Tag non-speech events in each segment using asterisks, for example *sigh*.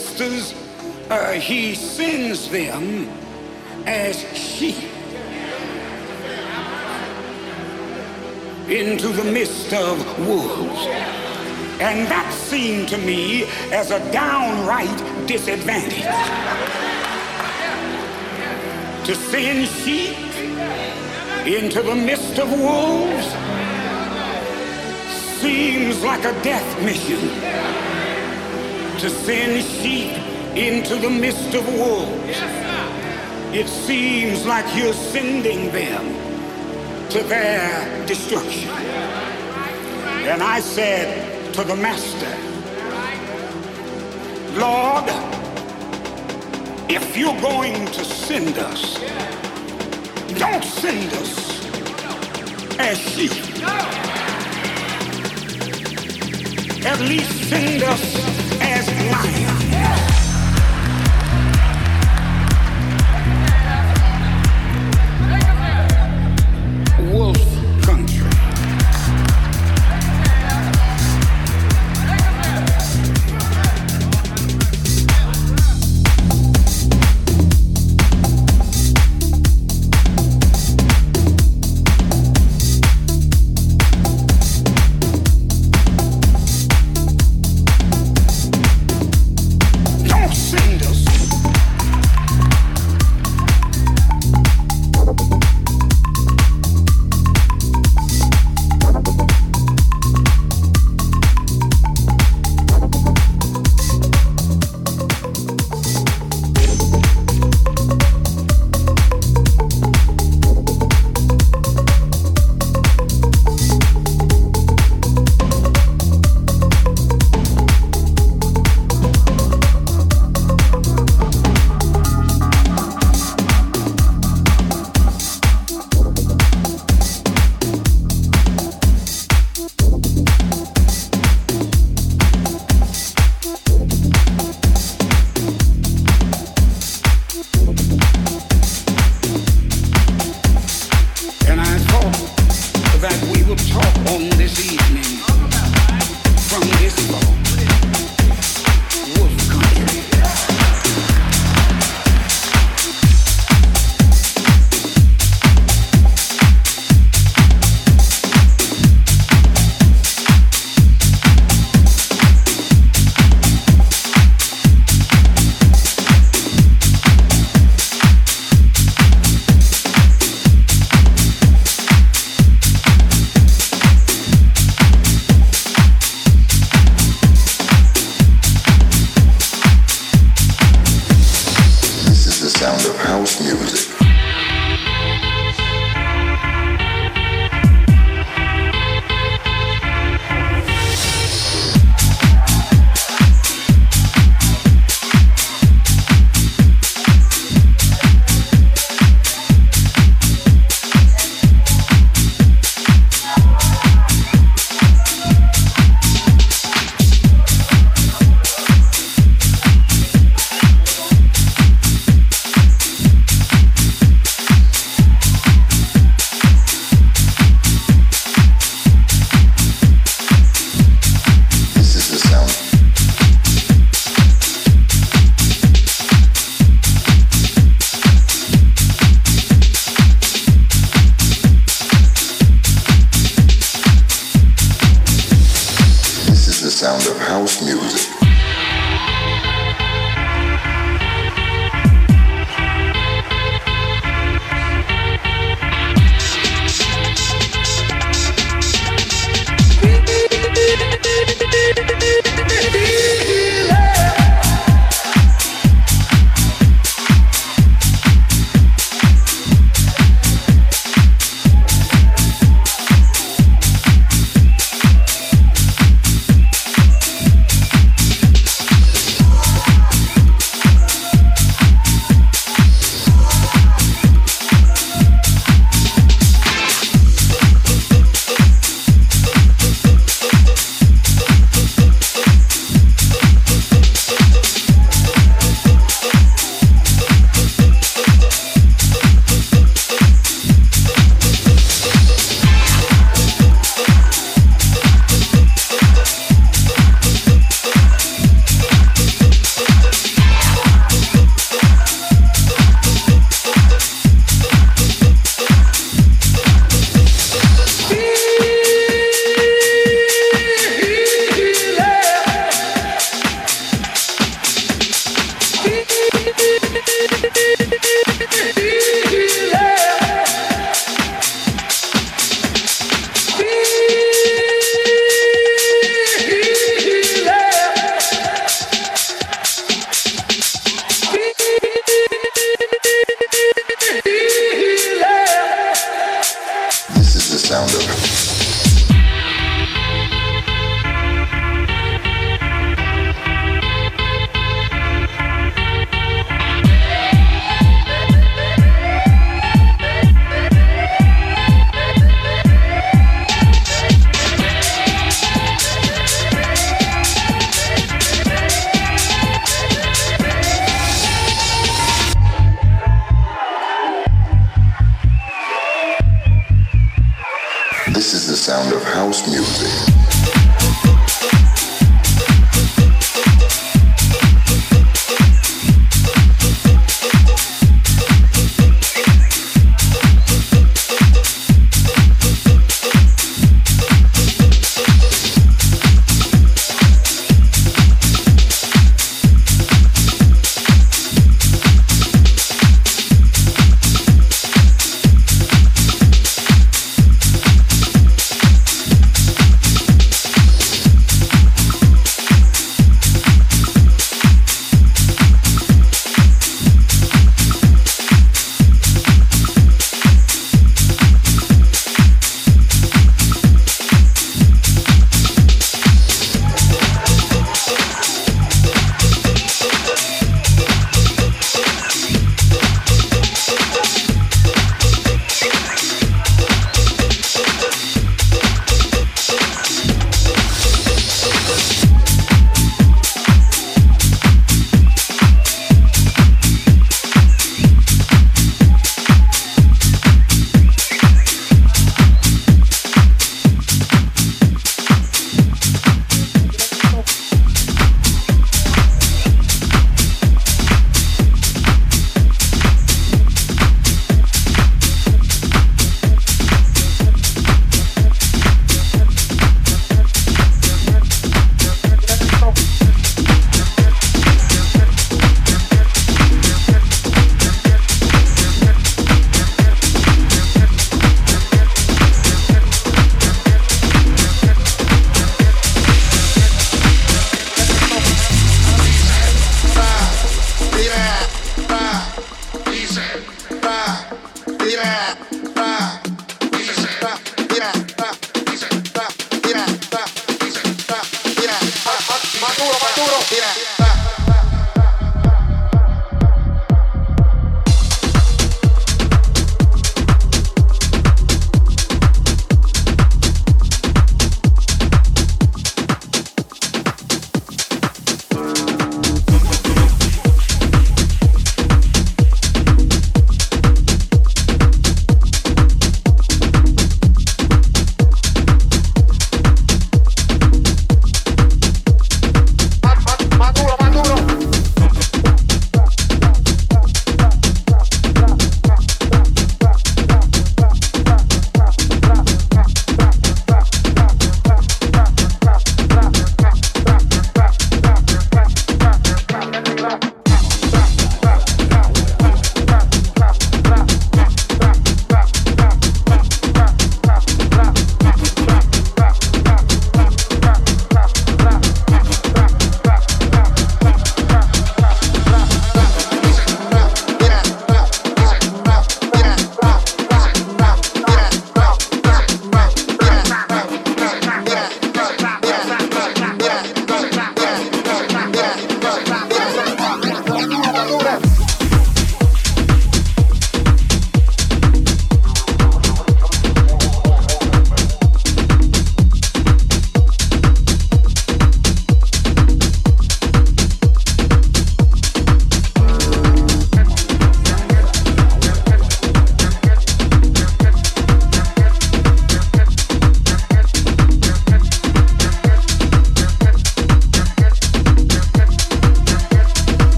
sisters, uh, he sends them as sheep into the midst of wolves. And that seemed to me as a downright disadvantage. To send sheep into the midst of wolves seems like a death mission. To send sheep into the midst of wolves. It seems like you're sending them to their destruction. And I said to the master, Lord, if you're going to send us, don't send us as sheep. At least send us as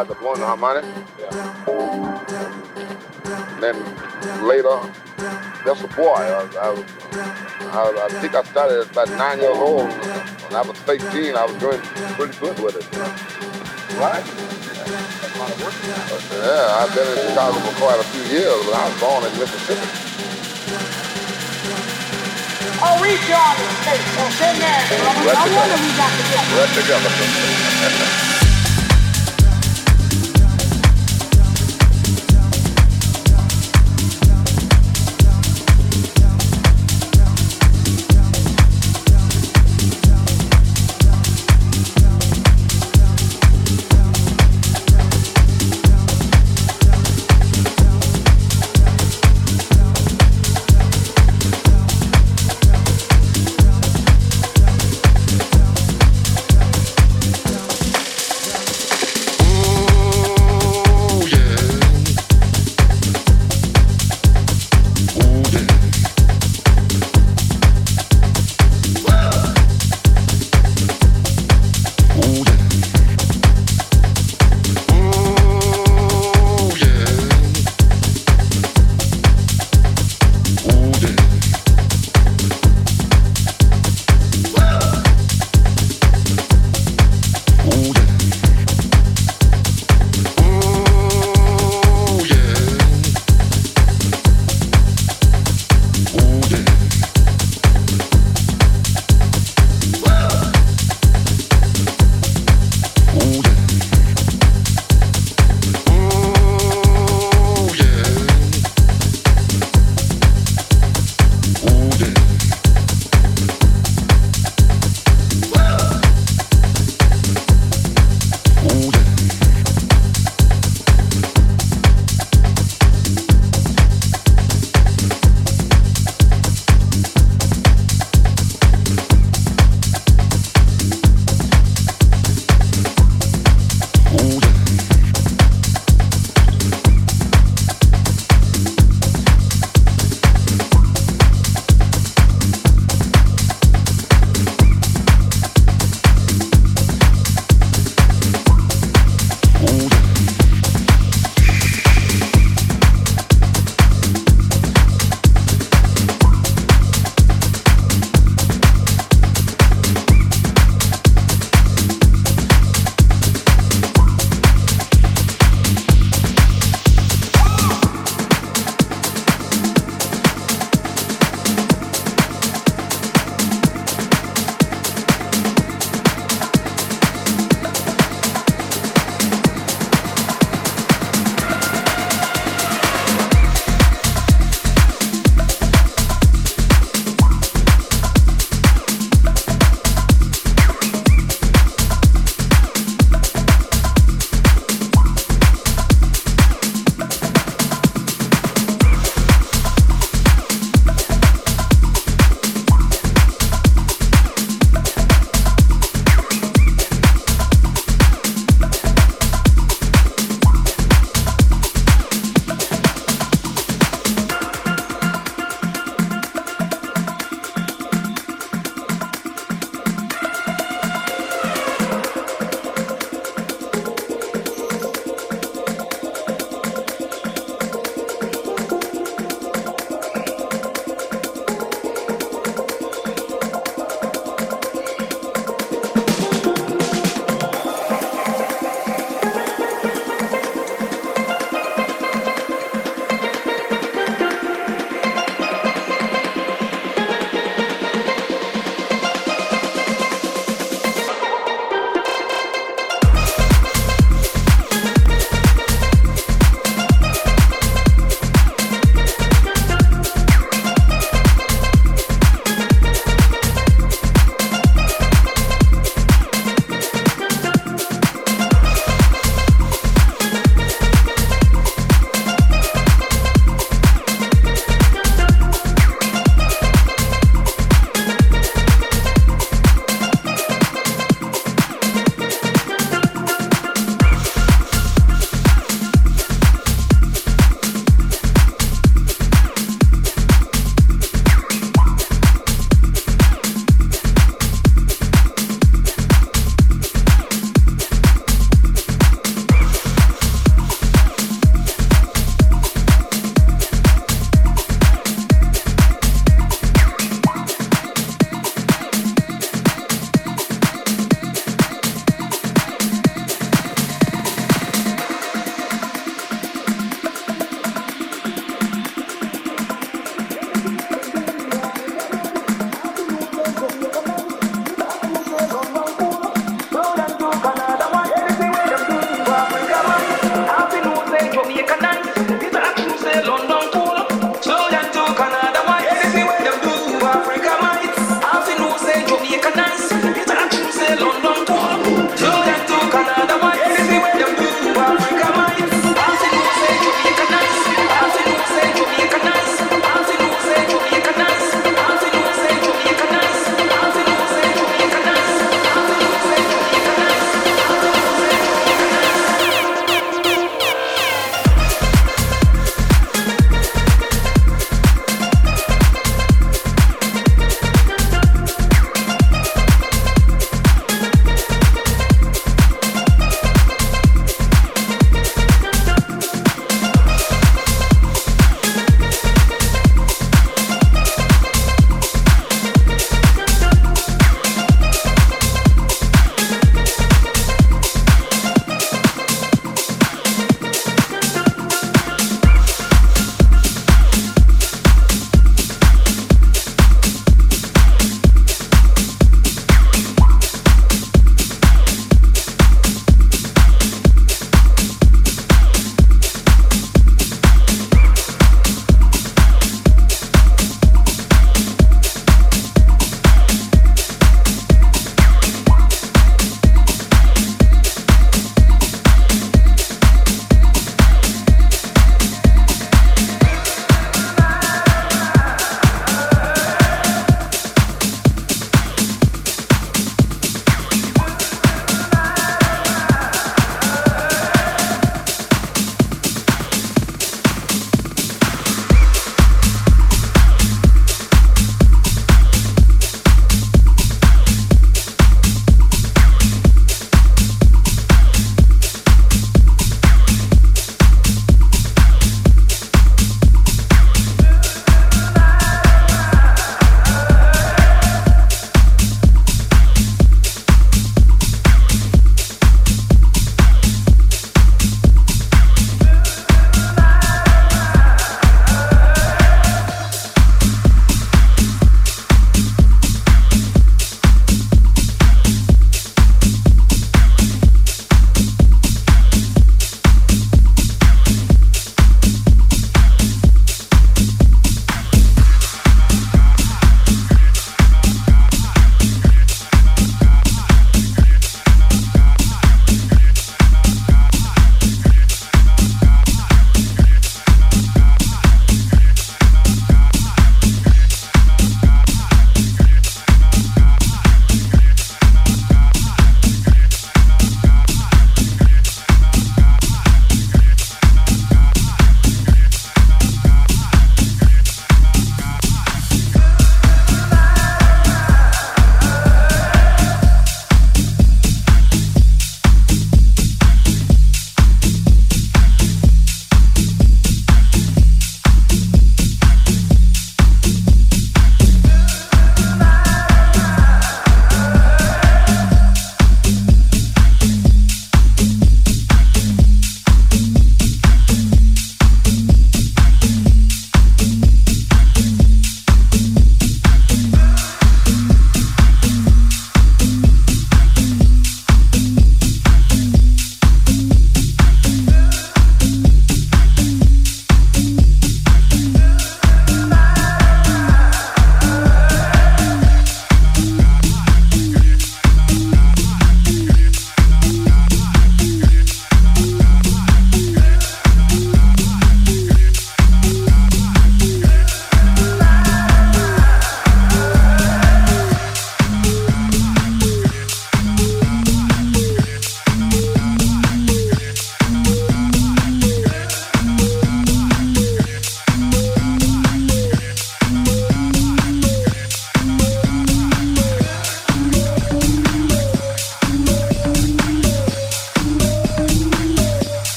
I first started blowing harmonic. Yeah. then later, just a boy. I, I, I, I, think I started at about nine years old. When I was 15, I was doing pretty good with it. Right. Yeah, I've been in Chicago for quite a few years, but I was born in Mississippi. Oh, we joined the States, so sit there. Right no wonder we got together. Right together. *laughs*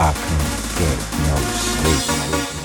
I can't get no sleep.